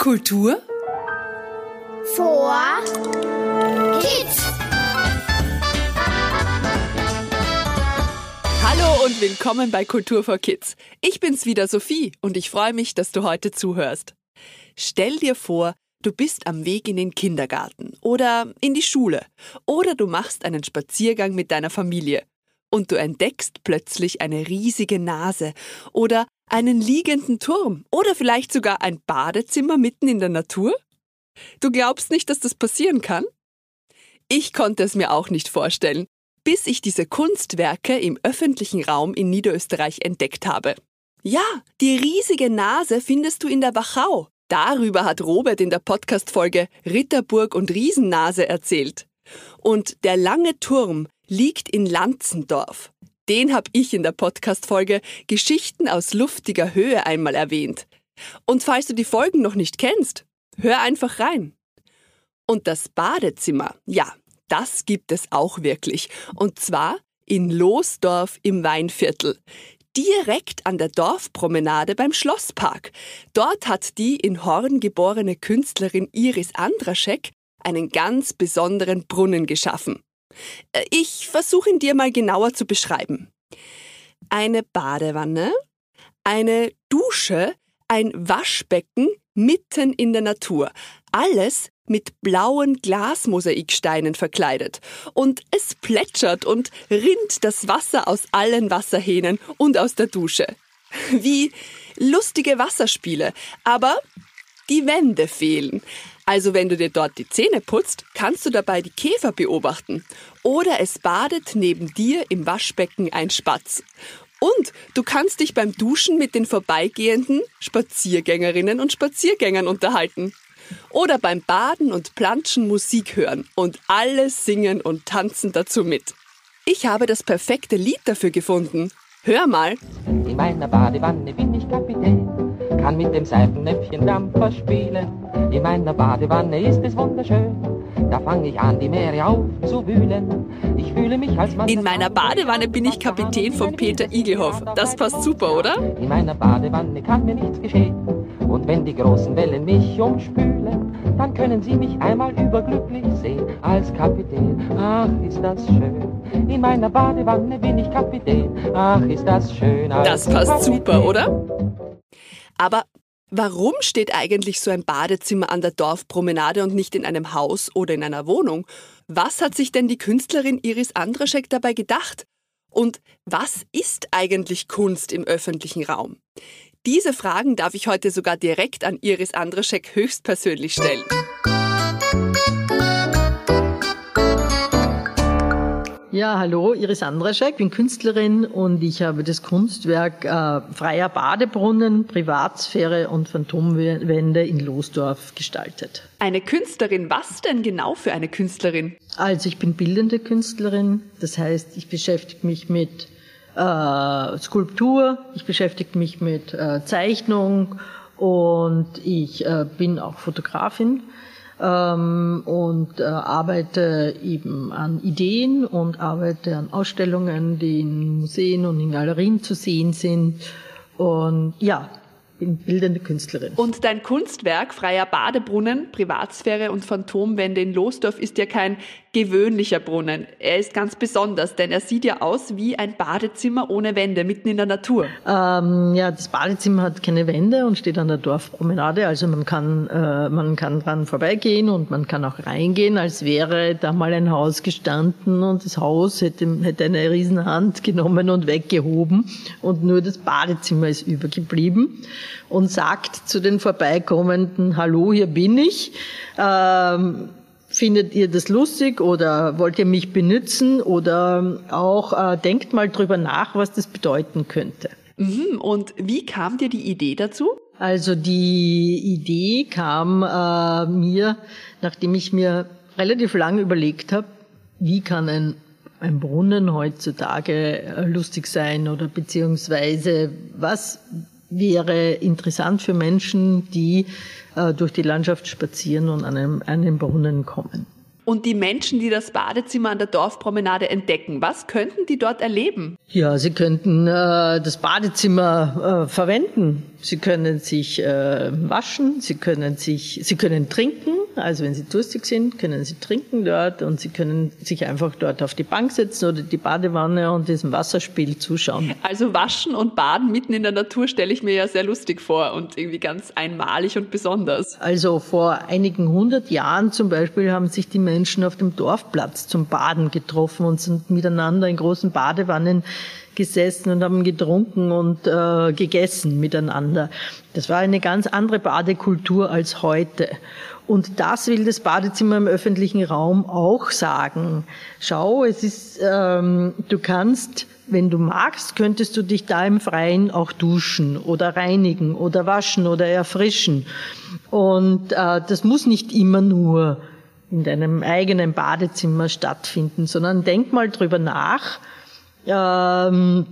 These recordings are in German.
Kultur vor Kids. Hallo und willkommen bei Kultur for Kids. Ich bin's wieder Sophie und ich freue mich, dass du heute zuhörst. Stell dir vor, du bist am Weg in den Kindergarten oder in die Schule oder du machst einen Spaziergang mit deiner Familie und du entdeckst plötzlich eine riesige Nase oder einen liegenden Turm oder vielleicht sogar ein Badezimmer mitten in der Natur? Du glaubst nicht, dass das passieren kann? Ich konnte es mir auch nicht vorstellen, bis ich diese Kunstwerke im öffentlichen Raum in Niederösterreich entdeckt habe. Ja, die riesige Nase findest du in der Wachau. Darüber hat Robert in der Podcast-Folge Ritterburg und Riesennase erzählt. Und der lange Turm liegt in Lanzendorf. Den habe ich in der Podcast-Folge Geschichten aus luftiger Höhe einmal erwähnt. Und falls du die Folgen noch nicht kennst, hör einfach rein. Und das Badezimmer, ja, das gibt es auch wirklich. Und zwar in Losdorf im Weinviertel. Direkt an der Dorfpromenade beim Schlosspark. Dort hat die in Horn geborene Künstlerin Iris Andraschek einen ganz besonderen Brunnen geschaffen. Äh, ich versuche ihn dir mal genauer zu beschreiben. Eine Badewanne, eine Dusche, ein Waschbecken mitten in der Natur. Alles mit blauen Glasmosaiksteinen verkleidet. Und es plätschert und rinnt das Wasser aus allen Wasserhähnen und aus der Dusche. Wie lustige Wasserspiele. Aber die Wände fehlen. Also wenn du dir dort die Zähne putzt, kannst du dabei die Käfer beobachten. Oder es badet neben dir im Waschbecken ein Spatz. Und du kannst dich beim Duschen mit den vorbeigehenden Spaziergängerinnen und Spaziergängern unterhalten. Oder beim Baden und Planschen Musik hören und alle singen und tanzen dazu mit. Ich habe das perfekte Lied dafür gefunden. Hör mal. In meiner Badewanne bin ich Kapitän, kann mit dem Seifennäpfchen Dampfer spielen. In meiner Badewanne ist es wunderschön. Da fange ich an, die Meere aufzuwühlen. Ich fühle mich als Mann. In meiner Badewanne bin ich Kapitän von Peter Igelhoff. Das passt super, oder? In meiner Badewanne kann mir nichts geschehen. Und wenn die großen Wellen mich umspülen, dann können sie mich einmal überglücklich sehen als Kapitän. Ach, ist das schön. In meiner Badewanne bin ich Kapitän. Ach, ist das schön. Das passt super, oder? Aber Warum steht eigentlich so ein Badezimmer an der Dorfpromenade und nicht in einem Haus oder in einer Wohnung? Was hat sich denn die Künstlerin Iris Andraschek dabei gedacht? Und was ist eigentlich Kunst im öffentlichen Raum? Diese Fragen darf ich heute sogar direkt an Iris Andraschek höchstpersönlich stellen. Ja, hallo, Iris Andraschek, bin Künstlerin und ich habe das Kunstwerk äh, Freier Badebrunnen, Privatsphäre und Phantomwände in Losdorf gestaltet. Eine Künstlerin, was denn genau für eine Künstlerin? Also ich bin bildende Künstlerin, das heißt, ich beschäftige mich mit äh, Skulptur, ich beschäftige mich mit äh, Zeichnung und ich äh, bin auch Fotografin ähm, und äh, arbeite eben an Ideen und arbeite an Ausstellungen, die in Museen und in Galerien zu sehen sind. Und ja, bin bildende Künstlerin. Und dein Kunstwerk Freier Badebrunnen, Privatsphäre und Phantomwände in Losdorf ist ja kein gewöhnlicher Brunnen. Er ist ganz besonders, denn er sieht ja aus wie ein Badezimmer ohne Wände, mitten in der Natur. Ähm, ja, das Badezimmer hat keine Wände und steht an der Dorfpromenade. Also man kann, äh, man kann dran vorbeigehen und man kann auch reingehen, als wäre da mal ein Haus gestanden und das Haus hätte, hätte eine Riesenhand genommen und weggehoben und nur das Badezimmer ist übergeblieben und sagt zu den Vorbeikommenden, hallo, hier bin ich. Ähm, Findet ihr das lustig oder wollt ihr mich benutzen oder auch äh, denkt mal drüber nach, was das bedeuten könnte. Mhm. Und wie kam dir die Idee dazu? Also die Idee kam äh, mir, nachdem ich mir relativ lange überlegt habe, wie kann ein, ein Brunnen heutzutage äh, lustig sein oder beziehungsweise was wäre interessant für Menschen, die äh, durch die Landschaft spazieren und an einem, an den Brunnen kommen. Und die Menschen, die das Badezimmer an der Dorfpromenade entdecken, was könnten die dort erleben? Ja, sie könnten äh, das Badezimmer äh, verwenden. Sie können sich äh, waschen, sie können sich, sie können trinken. Also wenn sie durstig sind, können sie trinken dort und sie können sich einfach dort auf die Bank setzen oder die Badewanne und diesem Wasserspiel zuschauen. Also waschen und baden mitten in der Natur stelle ich mir ja sehr lustig vor und irgendwie ganz einmalig und besonders. Also vor einigen hundert Jahren zum Beispiel haben sich die Menschen auf dem Dorfplatz zum Baden getroffen und sind miteinander in großen Badewannen gesessen und haben getrunken und äh, gegessen miteinander. Das war eine ganz andere Badekultur als heute. Und das will das Badezimmer im öffentlichen Raum auch sagen. Schau, es ist, ähm, du kannst, wenn du magst, könntest du dich da im Freien auch duschen oder reinigen oder waschen oder erfrischen. Und äh, das muss nicht immer nur in deinem eigenen Badezimmer stattfinden, sondern denk mal drüber nach, ähm,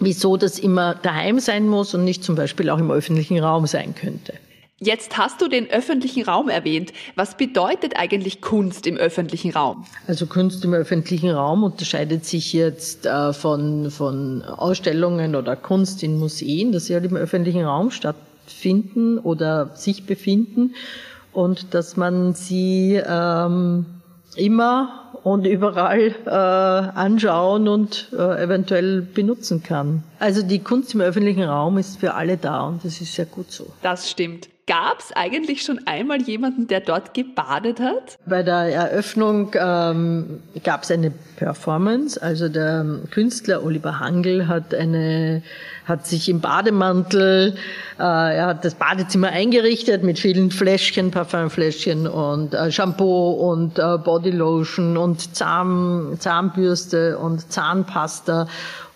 wieso das immer daheim sein muss und nicht zum Beispiel auch im öffentlichen Raum sein könnte. Jetzt hast du den öffentlichen Raum erwähnt. Was bedeutet eigentlich Kunst im öffentlichen Raum? Also Kunst im öffentlichen Raum unterscheidet sich jetzt äh, von, von Ausstellungen oder Kunst in Museen, dass sie halt im öffentlichen Raum stattfinden oder sich befinden und dass man sie ähm, immer und überall äh, anschauen und äh, eventuell benutzen kann. Also die Kunst im öffentlichen Raum ist für alle da und das ist sehr gut so. Das stimmt. Gab es eigentlich schon einmal jemanden, der dort gebadet hat? Bei der Eröffnung ähm, gab es eine Performance. Also der Künstler Oliver Hangel hat eine hat sich im Bademantel, äh, er hat das Badezimmer eingerichtet mit vielen Fläschchen, Parfümfläschchen und äh, Shampoo und äh, Bodylotion und Zahn, Zahnbürste und Zahnpasta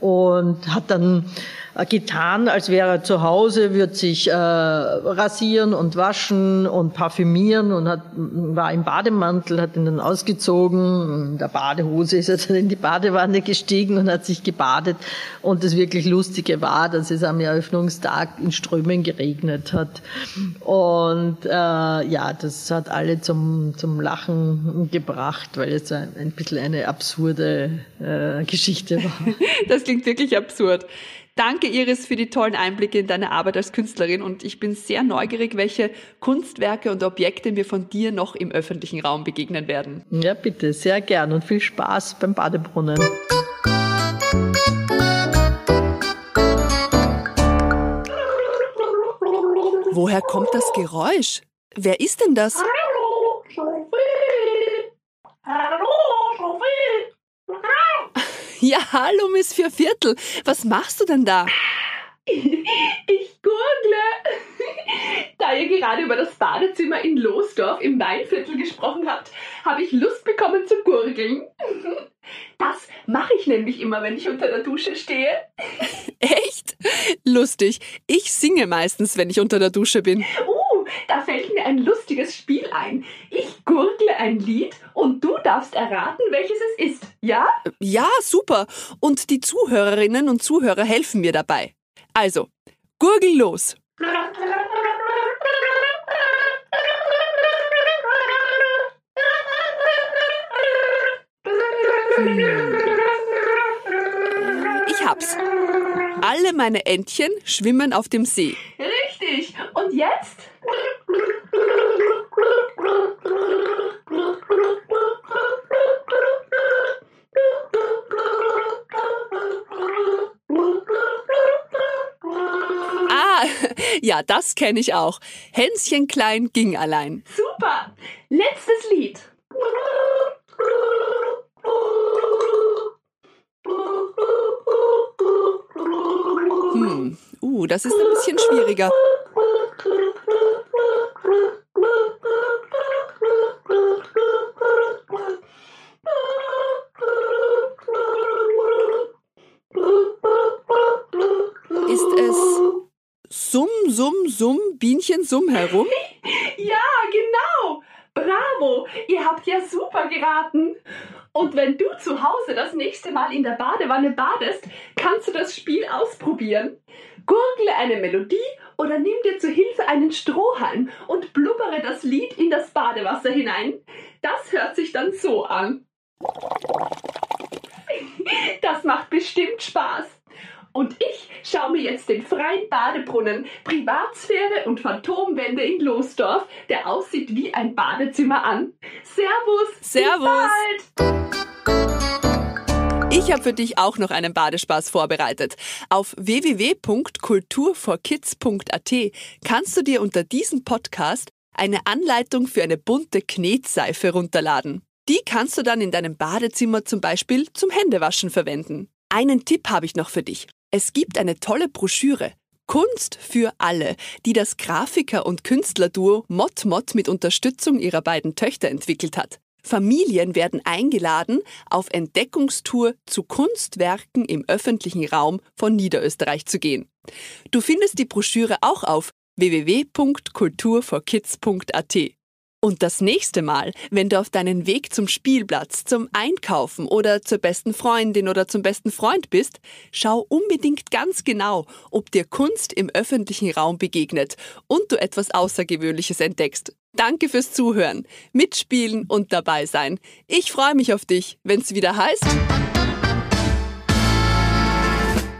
und hat dann getan, als wäre er zu Hause, wird sich äh, rasieren und waschen und parfümieren und hat, war im Bademantel, hat ihn dann ausgezogen, in der Badehose ist er dann in die Badewanne gestiegen und hat sich gebadet. Und das wirklich Lustige war, dass es am Eröffnungstag in Strömen geregnet hat. Und äh, ja, das hat alle zum, zum Lachen gebracht, weil es ein, ein bisschen eine absurde äh, Geschichte war. Das klingt wirklich absurd. Danke, Iris, für die tollen Einblicke in deine Arbeit als Künstlerin und ich bin sehr neugierig, welche Kunstwerke und Objekte mir von dir noch im öffentlichen Raum begegnen werden. Ja, bitte, sehr gern und viel Spaß beim Badebrunnen. Woher kommt das Geräusch? Wer ist denn das? Ja, hallo Miss Vierviertel. Was machst du denn da? Ich gurgle. Da ihr gerade über das Badezimmer in Losdorf im Weinviertel gesprochen habt, habe ich Lust bekommen zu gurgeln. Das mache ich nämlich immer, wenn ich unter der Dusche stehe. Echt? Lustig. Ich singe meistens, wenn ich unter der Dusche bin. Uh, da fällt mir ein lustiges Spiel ein. Ich gurgle ein Lied und du darfst erraten, welches es ist. Ja? Ja, super. Und die Zuhörerinnen und Zuhörer helfen mir dabei. Also, gurgel los. Ich hab's. Alle meine Entchen schwimmen auf dem See. Richtig. Und jetzt? ja, das kenne ich auch. Hänschen klein ging allein. Super. Letztes Lied. Hm, uh, das ist ein bisschen schwieriger. Summ, Bienchen, Summ herum? Ja, genau. Bravo. Ihr habt ja super geraten. Und wenn du zu Hause das nächste Mal in der Badewanne badest, kannst du das Spiel ausprobieren. Gurgle eine Melodie Oder nimm dir zu Hilfe einen Strohhalm und blubbere das Lied in das Badewasser hinein. Das hört sich dann so an. Das macht bestimmt Spaß. Und ich schaue mir jetzt den freien Badebrunnen, Privatsphäre und Phantomwände in Losdorf, der aussieht wie ein Badezimmer an. Servus! Servus! Ich habe für dich auch noch einen Badespaß vorbereitet. Auf www.kulturforkids.at kannst du dir unter diesem Podcast eine Anleitung für eine bunte Knetseife runterladen. Die kannst du dann in deinem Badezimmer zum Beispiel zum Händewaschen verwenden. Einen Tipp habe ich noch für dich. Es gibt eine tolle Broschüre. Kunst für alle, die das Grafiker- und Künstlerduo Mott mit Unterstützung ihrer beiden Töchter entwickelt hat. Familien werden eingeladen, auf Entdeckungstour zu Kunstwerken im öffentlichen Raum von Niederösterreich zu gehen. Du findest die Broschüre auch auf www.kulturforkids.at. Und das nächste Mal, wenn du auf deinen Weg zum Spielplatz, zum Einkaufen oder zur besten Freundin oder zum besten Freund bist, schau unbedingt ganz genau, ob dir Kunst im öffentlichen Raum begegnet und du etwas Außergewöhnliches entdeckst. Danke fürs Zuhören, mitspielen und dabei sein. Ich freue mich auf dich, wenn es wieder heißt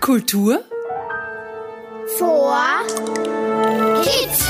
Kultur Vor Kids.